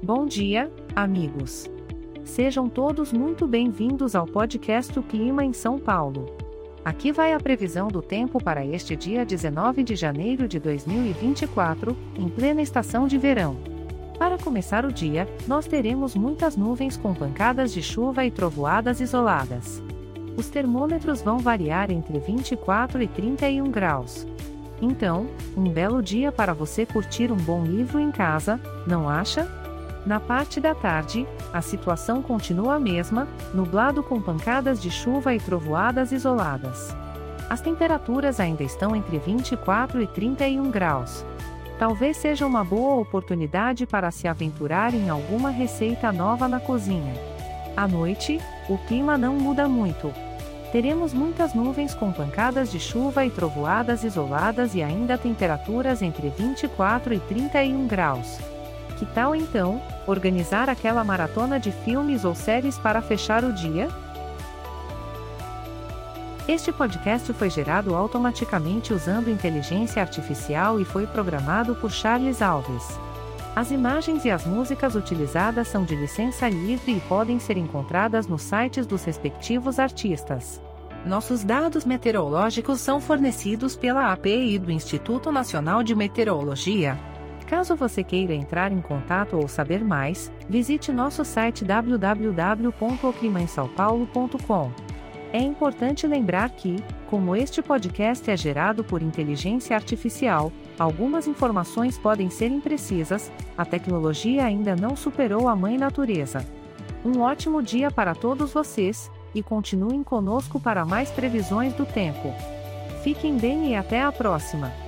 Bom dia, amigos. Sejam todos muito bem-vindos ao podcast O Clima em São Paulo. Aqui vai a previsão do tempo para este dia 19 de janeiro de 2024, em plena estação de verão. Para começar o dia, nós teremos muitas nuvens com pancadas de chuva e trovoadas isoladas. Os termômetros vão variar entre 24 e 31 graus. Então, um belo dia para você curtir um bom livro em casa, não acha? Na parte da tarde, a situação continua a mesma, nublado com pancadas de chuva e trovoadas isoladas. As temperaturas ainda estão entre 24 e 31 graus. Talvez seja uma boa oportunidade para se aventurar em alguma receita nova na cozinha. À noite, o clima não muda muito, Teremos muitas nuvens com pancadas de chuva e trovoadas isoladas e ainda temperaturas entre 24 e 31 graus. Que tal então, organizar aquela maratona de filmes ou séries para fechar o dia? Este podcast foi gerado automaticamente usando inteligência artificial e foi programado por Charles Alves. As imagens e as músicas utilizadas são de licença livre e podem ser encontradas nos sites dos respectivos artistas. Nossos dados meteorológicos são fornecidos pela API do Instituto Nacional de Meteorologia. Caso você queira entrar em contato ou saber mais, visite nosso site www.oclimainsaopaulo.com. É importante lembrar que, como este podcast é gerado por inteligência artificial, algumas informações podem ser imprecisas, a tecnologia ainda não superou a mãe natureza. Um ótimo dia para todos vocês, e continuem conosco para mais previsões do tempo. Fiquem bem e até a próxima!